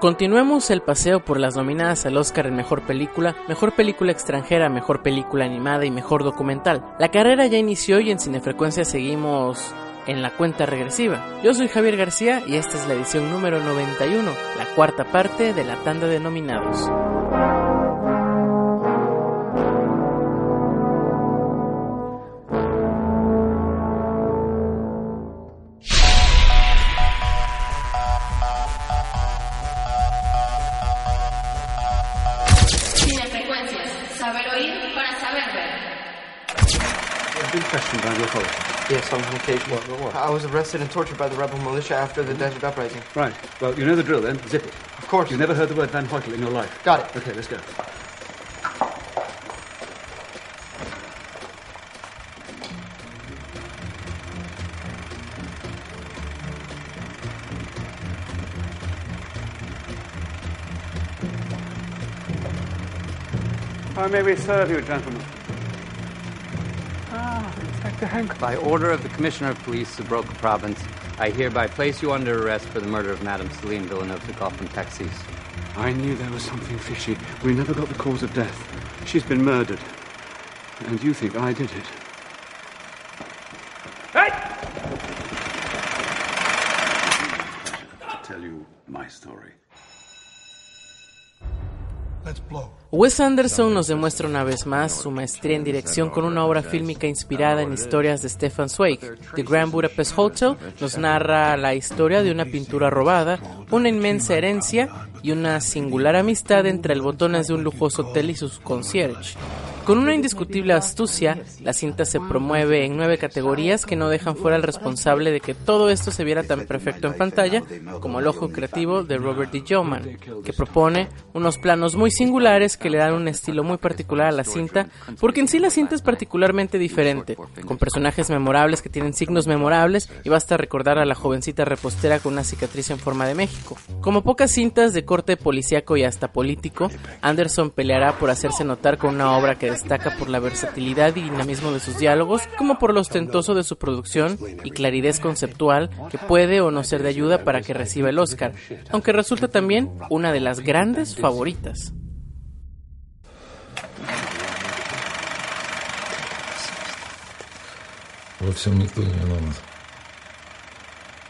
Continuemos el paseo por las nominadas al Oscar en Mejor Película, Mejor Película Extranjera, Mejor Película Animada y Mejor Documental. La carrera ya inició y en Cinefrecuencia seguimos en la cuenta regresiva. Yo soy Javier García y esta es la edición número 91, la cuarta parte de la tanda de nominados. Yes, on one occasion. What, what, what? I was arrested and tortured by the rebel militia after the Desert Uprising. Right. Well, you know the drill then. Zip it. Of course. You've never heard the word Van Hoytel in your life. Got it. Okay, let's go. How may we serve you, gentlemen? Ah, Inspector Hank. By order of the Commissioner of Police of Broca Province, I hereby place you under arrest for the murder of Madame Celine Villeneuve de Goff from Texas. I knew there was something fishy. We never got the cause of death. She's been murdered. And you think I did it? Hey! I'll tell you my story. Wes Anderson nos demuestra una vez más su maestría en dirección con una obra fílmica inspirada en historias de Stefan Zweig. The Grand Budapest Hotel nos narra la historia de una pintura robada, una inmensa herencia y una singular amistad entre el botones de un lujoso hotel y sus concierge. Con una indiscutible astucia, la cinta se promueve en nueve categorías que no dejan fuera al responsable de que todo esto se viera tan perfecto en pantalla como el ojo creativo de Robert D. Yeoman, que propone unos planos muy singulares que le dan un estilo muy particular a la cinta, porque en sí la cinta es particularmente diferente, con personajes memorables que tienen signos memorables y basta recordar a la jovencita repostera con una cicatriz en forma de México. Como pocas cintas de corte policíaco y hasta político, Anderson peleará por hacerse notar con una obra que destaca por la versatilidad y dinamismo de sus diálogos, como por lo ostentoso de su producción y claridad conceptual que puede o no ser de ayuda para que reciba el Oscar, aunque resulta también una de las grandes favoritas. Во всем никто не виноват.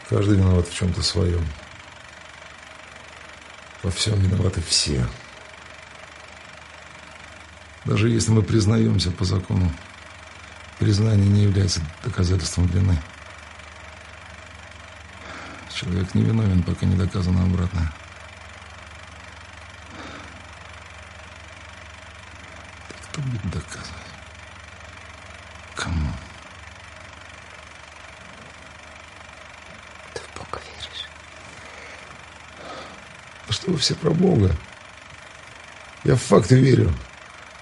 Каждый виноват в чем-то своем. Во всем виноваты все. Даже если мы признаемся по закону, признание не является доказательством вины. Человек не виновен, пока не доказано обратное. Так кто будет доказывать? Кому? Ты в Бога веришь? Что вы все про Бога? Я в факты верю.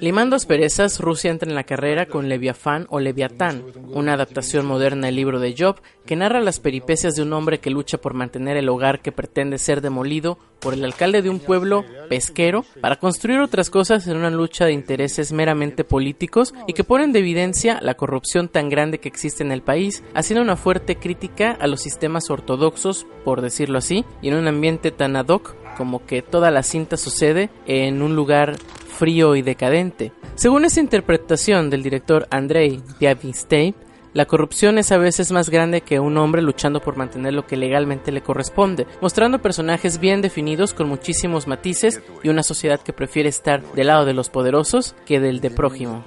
Limando asperezas, Rusia entra en la carrera con Leviafán o Leviatán, una adaptación moderna del libro de Job que narra las peripecias de un hombre que lucha por mantener el hogar que pretende ser demolido por el alcalde de un pueblo pesquero para construir otras cosas en una lucha de intereses meramente políticos y que ponen de evidencia la corrupción tan grande que existe en el país, haciendo una fuerte crítica a los sistemas ortodoxos, por decirlo así, y en un ambiente tan ad hoc como que toda la cinta sucede en un lugar frío y decadente. Según esa interpretación del director Andrei Diavistey, la corrupción es a veces más grande que un hombre luchando por mantener lo que legalmente le corresponde, mostrando personajes bien definidos con muchísimos matices y una sociedad que prefiere estar del lado de los poderosos que del de prójimo.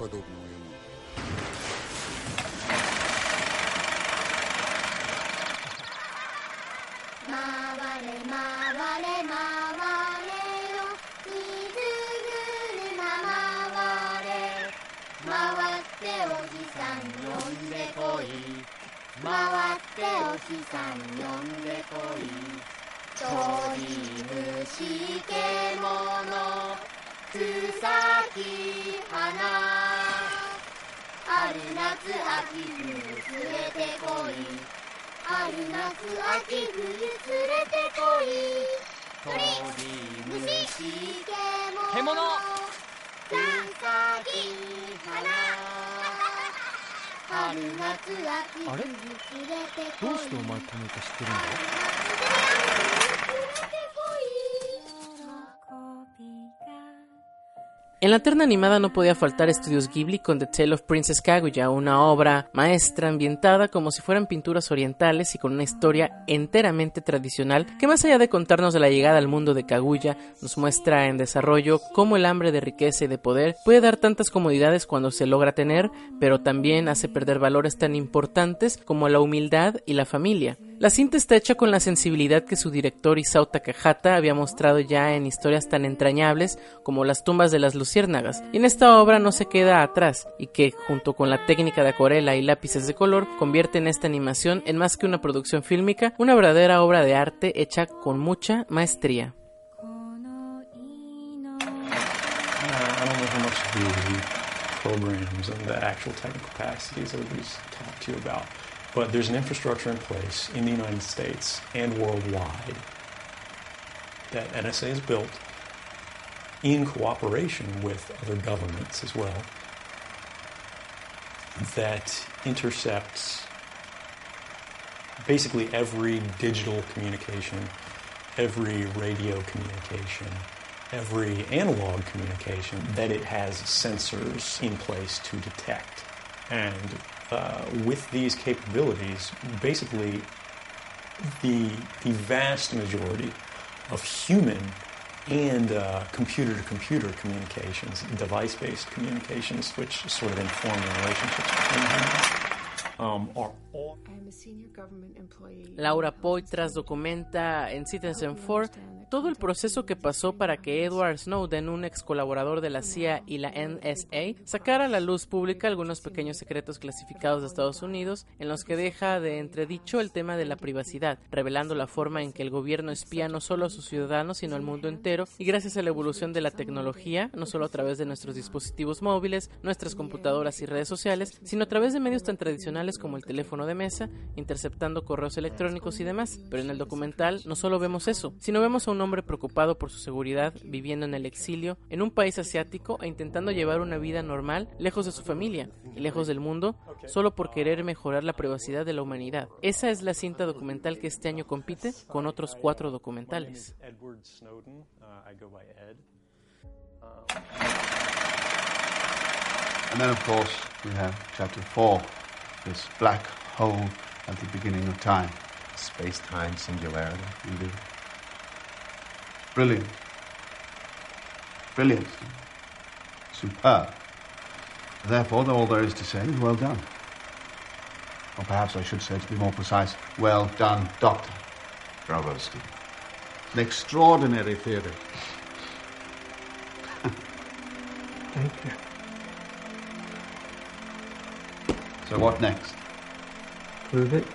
回ってお日さん呼んでこい。ち虫けものつさき花。春夏秋冬連れてこい。春夏秋冬連れてこい。鳥虫けものつさき花。春夏秋あれ？どうしてお前この歌知ってるんだ？En la terna animada no podía faltar Estudios Ghibli con The Tale of Princess Kaguya, una obra maestra ambientada como si fueran pinturas orientales y con una historia enteramente tradicional que más allá de contarnos de la llegada al mundo de Kaguya, nos muestra en desarrollo cómo el hambre de riqueza y de poder puede dar tantas comodidades cuando se logra tener, pero también hace perder valores tan importantes como la humildad y la familia. La cinta está hecha con la sensibilidad que su director Isao Takahata había mostrado ya en historias tan entrañables como Las tumbas de las luciérnagas, y en esta obra no se queda atrás, y que, junto con la técnica de acuarela y lápices de color, convierte en esta animación en más que una producción fílmica, una verdadera obra de arte hecha con mucha maestría. But there's an infrastructure in place in the United States and worldwide that NSA has built in cooperation with other governments as well that intercepts basically every digital communication, every radio communication, every analog communication that it has sensors in place to detect. And uh, with these capabilities, basically the, the vast majority of human and uh, computer-to-computer communications, device-based communications, which sort of inform the relationships between humans, um, are all... Laura Poitras documenta en Citizen 4 todo el proceso que pasó para que Edward Snowden, un ex colaborador de la CIA y la NSA, sacara a la luz pública algunos pequeños secretos clasificados de Estados Unidos en los que deja de entredicho el tema de la privacidad, revelando la forma en que el gobierno espía no solo a sus ciudadanos, sino al mundo entero, y gracias a la evolución de la tecnología, no solo a través de nuestros dispositivos móviles, nuestras computadoras y redes sociales, sino a través de medios tan tradicionales como el teléfono de mesa, interceptando correos electrónicos y demás. Pero en el documental no solo vemos eso, sino vemos a un hombre preocupado por su seguridad, viviendo en el exilio, en un país asiático e intentando llevar una vida normal, lejos de su familia y lejos del mundo, solo por querer mejorar la privacidad de la humanidad. Esa es la cinta documental que este año compite con otros cuatro documentales. And then, of course, we have chapter four, this black hole at the beginning of time. Space time singularity. Indeed. Brilliant. Brilliant. Superb. Therefore, all there is to say is well done. Or perhaps I should say, to be more precise, well done, Doctor. Bravo, Steve. An extraordinary theory. Thank you. So what next? Prove it.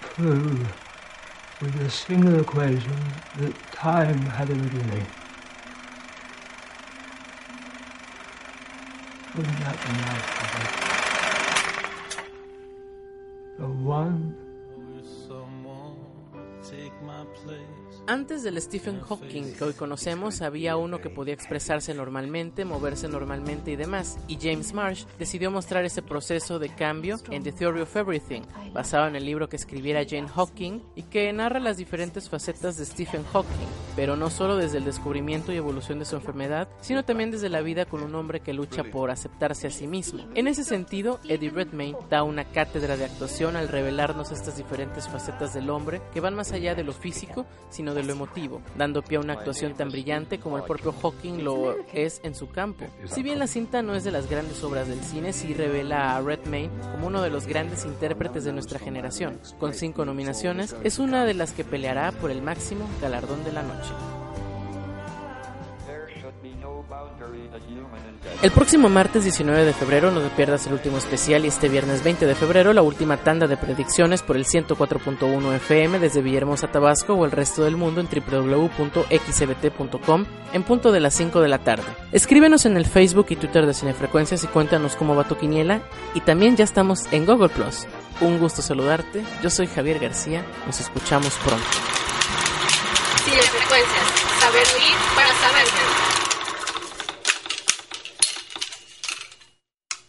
Prove with a single equation that time had a beginning. Wouldn't that be nice? The one Antes del Stephen Hawking que hoy conocemos, había uno que podía expresarse normalmente, moverse normalmente y demás, y James Marsh decidió mostrar ese proceso de cambio en The Theory of Everything, basado en el libro que escribiera Jane Hawking y que narra las diferentes facetas de Stephen Hawking, pero no solo desde el descubrimiento y evolución de su enfermedad, sino también desde la vida con un hombre que lucha por aceptarse a sí mismo. En ese sentido, Eddie Redmayne da una cátedra de actuación al revelarnos estas diferentes facetas del hombre que van más allá de lo físico, sino de lo emotivo, dando pie a una actuación tan brillante como el propio Hawking lo es en su campo. Si bien la cinta no es de las grandes obras del cine, sí revela a Redmayne como uno de los grandes intérpretes de nuestra generación. Con cinco nominaciones, es una de las que peleará por el máximo galardón de la noche. El próximo martes 19 de febrero no te pierdas el último especial y este viernes 20 de febrero la última tanda de predicciones por el 104.1 FM desde Villahermosa, Tabasco o el resto del mundo en www.xbt.com en punto de las 5 de la tarde. Escríbenos en el Facebook y Twitter de Cinefrecuencias y cuéntanos cómo va tu quiniela y también ya estamos en Google Plus. Un gusto saludarte, yo soy Javier García, nos escuchamos pronto. Cinefrecuencias, saber oír para saber.